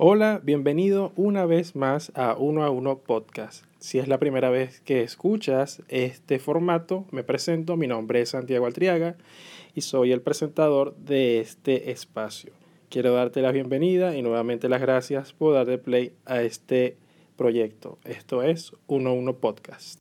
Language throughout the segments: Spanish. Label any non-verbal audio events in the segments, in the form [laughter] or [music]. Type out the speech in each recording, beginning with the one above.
Hola, bienvenido una vez más a Uno a Uno Podcast. Si es la primera vez que escuchas este formato, me presento, mi nombre es Santiago Altriaga y soy el presentador de este espacio. Quiero darte la bienvenida y nuevamente las gracias por darle play a este proyecto. Esto es Uno a Uno Podcast.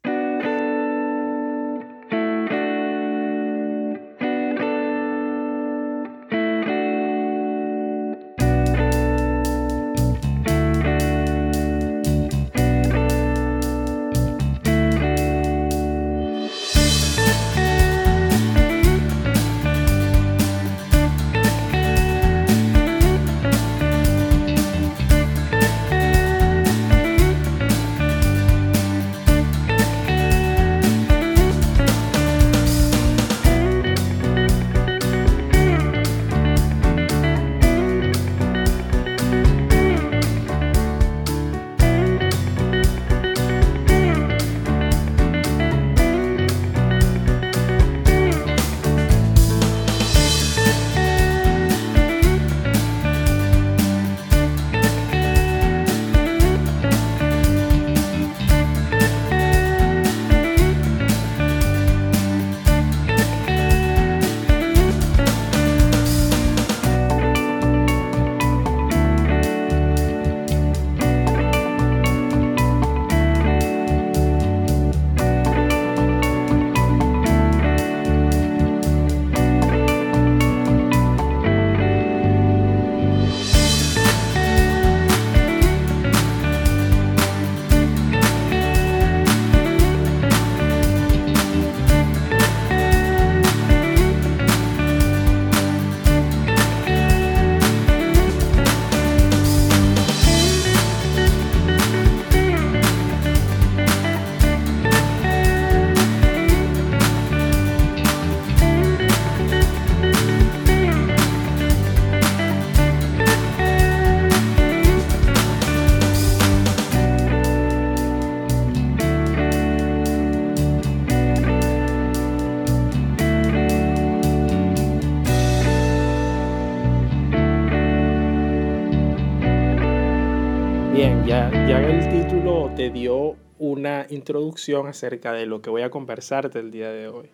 Introducción acerca de lo que voy a conversarte el día de hoy.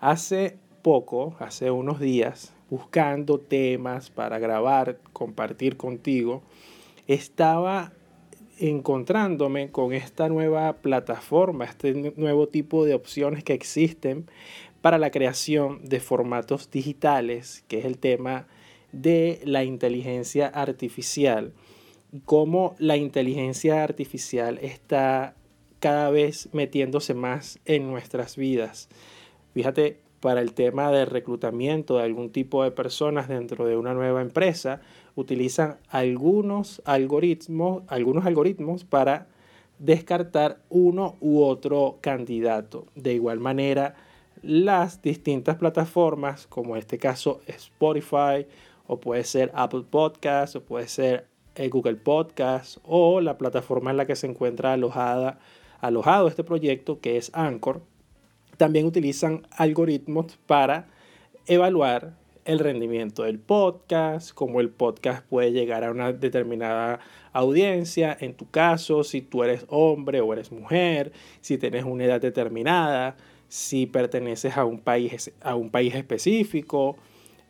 Hace poco, hace unos días, buscando temas para grabar, compartir contigo, estaba encontrándome con esta nueva plataforma, este nuevo tipo de opciones que existen para la creación de formatos digitales, que es el tema de la inteligencia artificial cómo la inteligencia artificial está cada vez metiéndose más en nuestras vidas. Fíjate, para el tema del reclutamiento de algún tipo de personas dentro de una nueva empresa, utilizan algunos algoritmos, algunos algoritmos para descartar uno u otro candidato. De igual manera, las distintas plataformas, como en este caso Spotify, o puede ser Apple Podcast, o puede ser Google Podcast o la plataforma en la que se encuentra alojada, alojado este proyecto, que es Anchor, también utilizan algoritmos para evaluar el rendimiento del podcast, cómo el podcast puede llegar a una determinada audiencia, en tu caso, si tú eres hombre o eres mujer, si tienes una edad determinada, si perteneces a un país, a un país específico,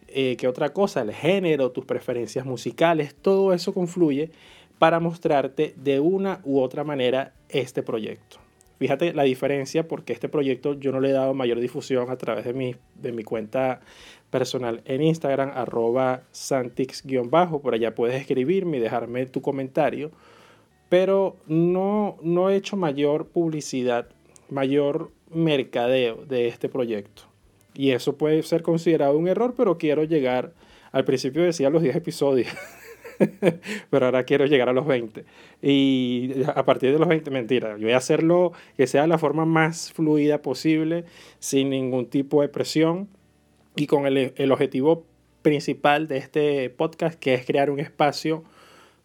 eh, que otra cosa, el género, tus preferencias musicales, todo eso confluye para mostrarte de una u otra manera este proyecto. Fíjate la diferencia porque este proyecto yo no le he dado mayor difusión a través de mi, de mi cuenta personal en Instagram, arroba santix-bajo, por allá puedes escribirme y dejarme tu comentario, pero no, no he hecho mayor publicidad, mayor mercadeo de este proyecto. Y eso puede ser considerado un error, pero quiero llegar, al principio decía los 10 episodios, [laughs] [laughs] pero ahora quiero llegar a los 20. Y a partir de los 20, mentira, yo voy a hacerlo que sea la forma más fluida posible, sin ningún tipo de presión y con el, el objetivo principal de este podcast, que es crear un espacio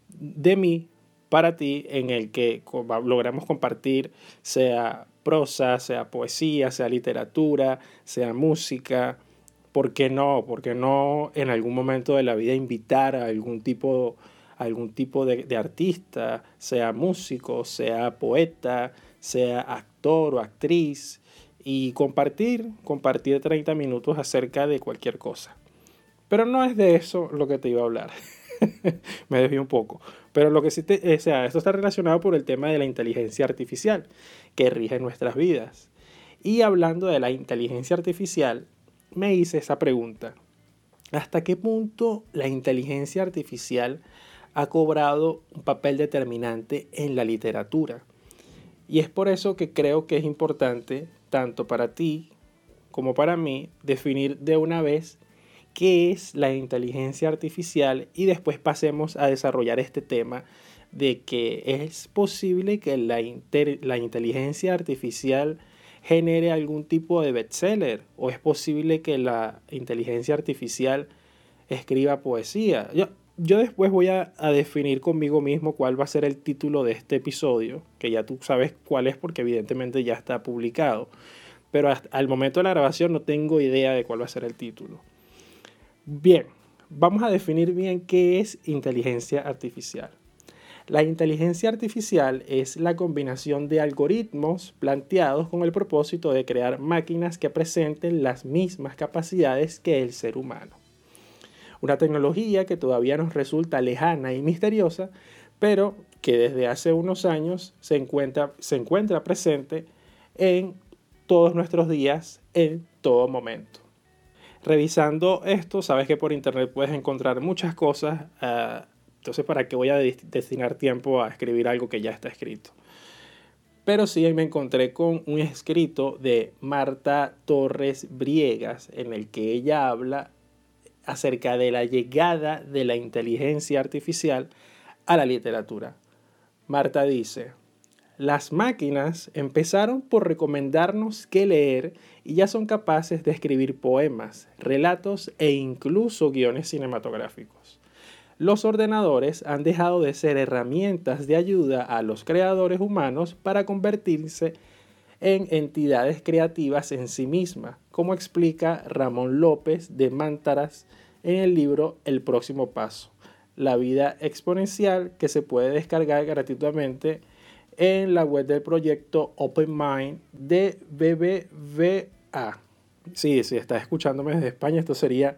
de mí para ti en el que logramos compartir, sea prosa, sea poesía, sea literatura, sea música. ¿Por qué no? ¿Por qué no en algún momento de la vida invitar a algún tipo, algún tipo de, artista, sea músico, sea poeta, sea actor o actriz, y compartir, compartir 30 minutos acerca de cualquier cosa. Pero no es de eso lo que te iba a hablar. [laughs] Me desvío un poco. Pero lo que sí te, o sea, esto está relacionado por el tema de la inteligencia artificial que rige nuestras vidas. Y hablando de la inteligencia artificial, me hice esa pregunta. ¿Hasta qué punto la inteligencia artificial ha cobrado un papel determinante en la literatura? Y es por eso que creo que es importante, tanto para ti como para mí, definir de una vez qué es la inteligencia artificial y después pasemos a desarrollar este tema de que es posible que la, la inteligencia artificial genere algún tipo de bestseller o es posible que la inteligencia artificial escriba poesía. Yo, yo después voy a, a, definir conmigo mismo cuál va a ser el título de este episodio, que ya tú sabes cuál es porque evidentemente ya está publicado. Pero hasta, al momento de la grabación no tengo idea de cuál va a ser el título. Bien, vamos a definir bien qué es inteligencia artificial. La inteligencia artificial es la combinación de algoritmos planteados con el propósito de crear máquinas que presenten las mismas capacidades que el ser humano. Una tecnología que todavía nos resulta lejana y misteriosa, pero que desde hace unos años se encuentra, se encuentra presente en todos nuestros días, en todo momento revisando esto, sabes que por internet puedes encontrar muchas cosas. Uh, entonces, ¿para qué voy a destinar tiempo a escribir algo que ya está escrito? Pero sí me encontré con un escrito de Marta Torres Briegas en el que ella habla acerca de la llegada de la inteligencia artificial a la literatura. Marta dice, las máquinas empezaron por recomendarnos qué leer y ya son capaces de escribir poemas, relatos e incluso guiones cinematográficos. Los ordenadores han dejado de ser herramientas de ayuda a los creadores humanos para convertirse en entidades creativas en sí mismas, como explica Ramón López de Mántaras en el libro El próximo paso, la vida exponencial que se puede descargar gratuitamente en la web del proyecto Open Mind de BBVA. Sí, si estás escuchándome desde España, esto sería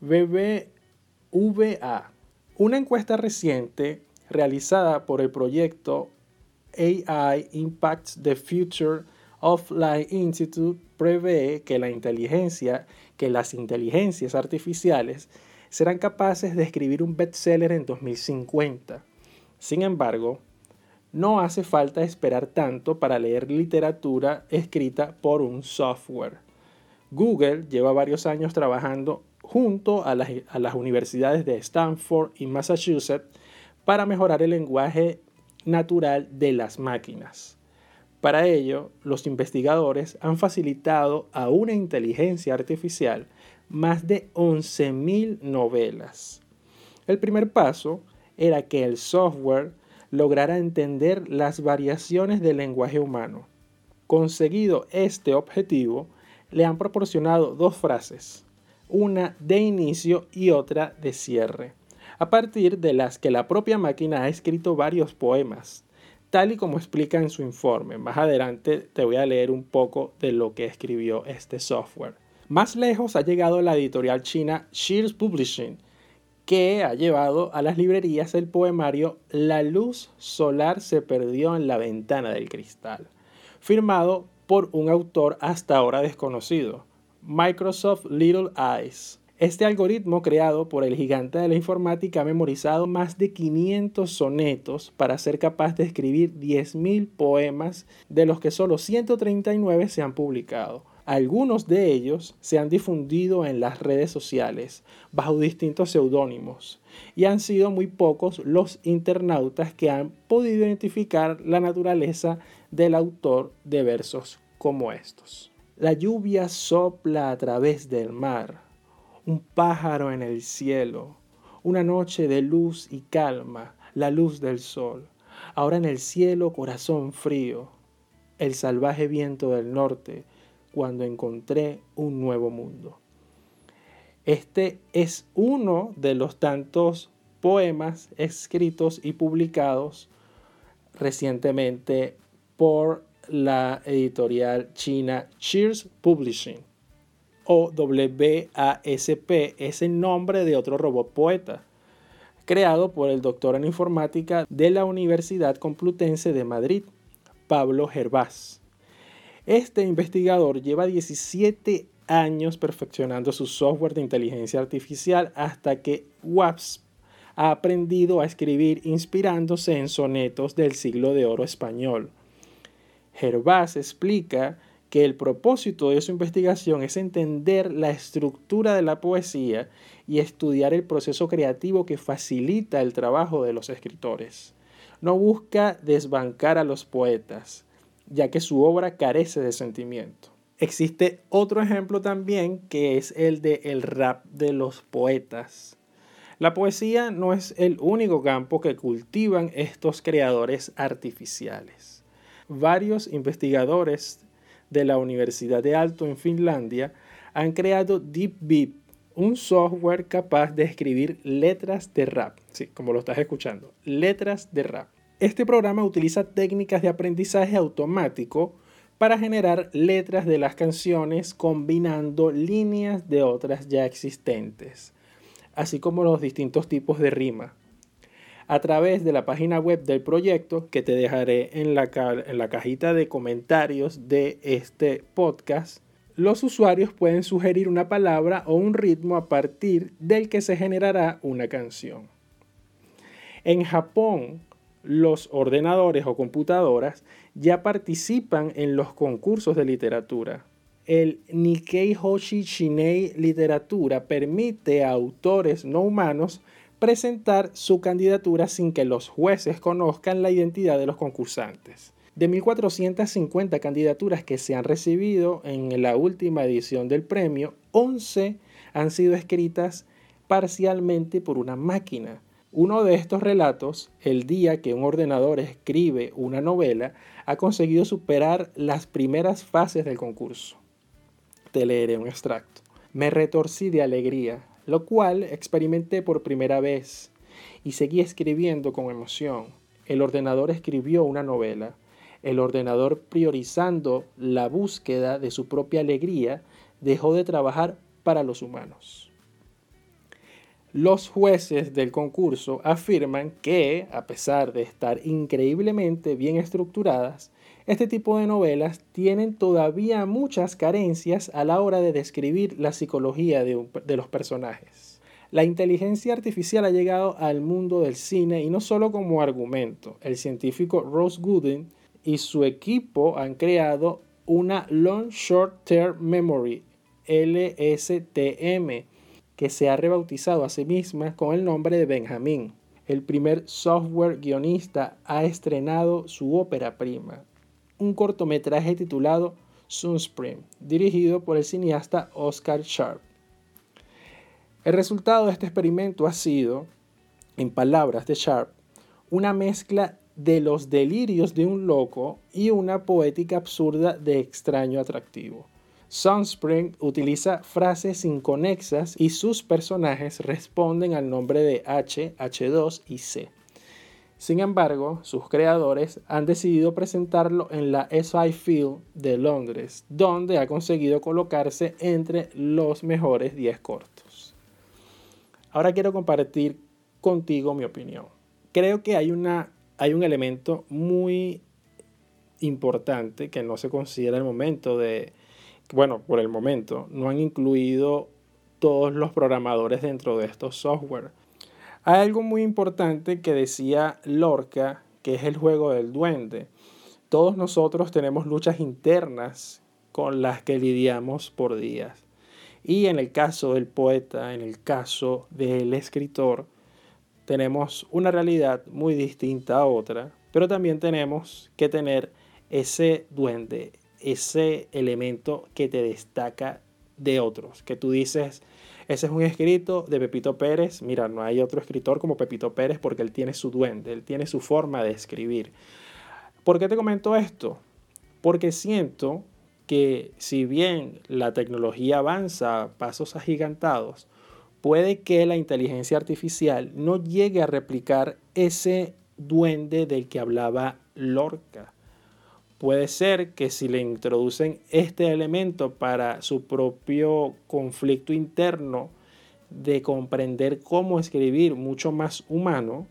BBVA. Una encuesta reciente realizada por el proyecto AI Impacts the Future Offline Institute prevé que la inteligencia, que las inteligencias artificiales serán capaces de escribir un bestseller en 2050. Sin embargo, no hace falta esperar tanto para leer literatura escrita por un software. Google lleva varios años trabajando junto a las, universidades de Stanford y Massachusetts para mejorar el lenguaje natural de las máquinas. Para ello, los investigadores han facilitado a una inteligencia artificial más de 11.000 novelas. El primer paso era que el software lograra entender las variaciones del lenguaje humano. Conseguido este objetivo, le han proporcionado dos frases, una de inicio y otra de cierre, a partir de las que la propia máquina ha escrito varios poemas, tal y como explica en su informe. Más adelante te voy a leer un poco de lo que escribió este software. Más lejos ha llegado la editorial china Shears Publishing, que ha llevado a las librerías el poemario La luz solar se perdió en la ventana del cristal, firmado por un autor hasta ahora desconocido, Microsoft Little Eyes. Este algoritmo creado por el gigante de la informática ha memorizado más de 500 sonetos para ser capaz de escribir 10.000 poemas, de los que solo 139 se han publicado. Algunos de ellos se han difundido en las redes sociales bajo distintos seudónimos y han sido muy pocos los internautas que han podido identificar la naturaleza del autor de versos como estos. La lluvia sopla a través del mar, un pájaro en el cielo, una noche de luz y calma, la luz del sol. Ahora en el cielo corazón frío, el salvaje viento del norte, cuando encontré un nuevo mundo. Este es uno de los tantos poemas escritos y publicados recientemente por la editorial china Cheers Publishing o WASP es el nombre de otro robot poeta creado por el doctor en informática de la Universidad Complutense de Madrid, Pablo Gervás. Este investigador lleva 17 años perfeccionando su software de inteligencia artificial hasta que WASP ha aprendido a escribir inspirándose en sonetos del siglo de oro español. Gervás explica que el propósito de su investigación es entender la estructura de la poesía y estudiar el proceso creativo que facilita el trabajo de los escritores. No busca desbancar a los poetas, ya que su obra carece de sentimiento. Existe otro ejemplo también que es el de el rap de los poetas. La poesía no es el único campo que cultivan estos creadores artificiales. Varios investigadores de la Universidad de Alto en Finlandia han creado Deep Beat, un software capaz de escribir letras de rap. Sí, como lo estás escuchando, letras de rap. Este programa utiliza técnicas de aprendizaje automático para generar letras de las canciones combinando líneas de otras ya existentes, así como los distintos tipos de rima. A través de la página web del proyecto, que te dejaré en la, en la cajita de comentarios de este podcast, los usuarios pueden sugerir una palabra o un ritmo a partir del que se generará una canción. En Japón, los ordenadores o computadoras ya participan en los concursos de literatura. El Nikkei Hoshi Shinei Literatura permite a autores no humanos presentar su candidatura sin que los jueces conozcan la identidad de los concursantes. De 1.450 candidaturas que se han recibido en la última edición del premio, 11 han sido escritas parcialmente por una máquina uno de estos relatos, el día que un ordenador escribe una novela, ha conseguido superar las primeras fases del concurso. Te leeré un extracto. Me retorcí de alegría, lo cual experimenté por primera vez y seguí escribiendo con emoción. El ordenador escribió una novela. El ordenador priorizando la búsqueda de su propia alegría dejó de trabajar para los humanos. Los jueces del concurso afirman que, a pesar de estar increíblemente bien estructuradas, este tipo de novelas tienen todavía muchas carencias a la hora de describir la psicología de, los personajes. La inteligencia artificial ha llegado al mundo del cine y no solo como argumento. El científico Ross Gooden y su equipo han creado una Long Short Term Memory, LSTM, que se ha rebautizado a sí misma con el nombre de Benjamin. El primer software guionista ha estrenado su ópera prima, un cortometraje titulado Sunspring, dirigido por el cineasta Oscar Sharp. El resultado de este experimento ha sido, en palabras de Sharp, una mezcla de los delirios de un loco y una poética absurda de extraño atractivo. Sunspring utiliza frases inconexas y sus personajes responden al nombre de H, H2 y C. Sin embargo, sus creadores han decidido presentarlo en la SI Field de Londres, donde ha conseguido colocarse entre los mejores 10 cortos. Ahora quiero compartir contigo mi opinión. Creo que hay, una, hay un elemento muy importante que no se considera el momento de, bueno, por el momento, no han incluido todos los programadores dentro de estos software. Hay algo muy importante que decía Lorca, que es el juego del duende. Todos nosotros tenemos luchas internas con las que lidiamos por días. Y en el caso del poeta, en el caso del escritor, tenemos una realidad muy distinta a otra, pero también tenemos que tener ese duende, ese elemento que te destaca de otros, que tú dices, ese es un escrito de Pepito Pérez, mira, no hay otro escritor como Pepito Pérez porque él tiene su duende, él tiene su forma de escribir. ¿Por qué te comento esto? Porque siento que si bien la tecnología avanza a pasos agigantados, puede que la inteligencia artificial no llegue a replicar ese duende del que hablaba Lorca. Puede ser que si le introducen este elemento para su propio conflicto interno de comprender cómo escribir mucho más humano,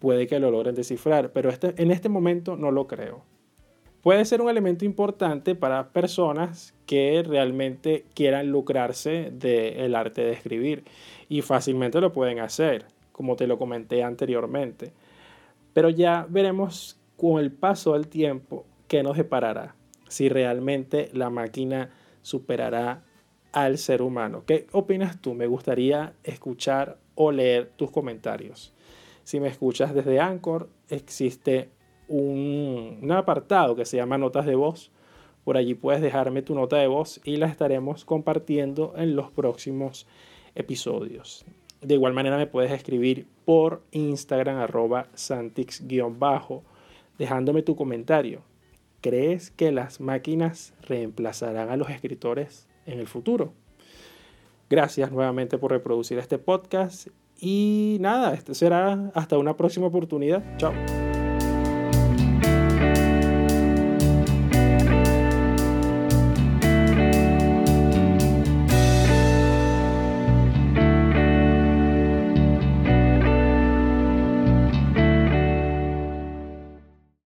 puede que lo logren descifrar, pero este, en este momento no lo creo. Puede ser un elemento importante para personas que realmente quieran lucrarse del arte de escribir y fácilmente lo pueden hacer, como te lo comenté anteriormente. Pero ya veremos con el paso del tiempo qué nos deparará, si realmente la máquina superará al ser humano. ¿Qué opinas tú? Me gustaría escuchar o leer tus comentarios. Si me escuchas desde Anchor, existe un, apartado que se llama Notas de Voz. Por allí puedes dejarme tu nota de voz y la estaremos compartiendo en los próximos episodios. De igual manera me puedes escribir por Instagram arroba santix-bajo dejándome tu comentario. ¿Crees que las máquinas reemplazarán a los escritores en el futuro? Gracias nuevamente por reproducir este podcast y nada, este será hasta una próxima oportunidad. Chao.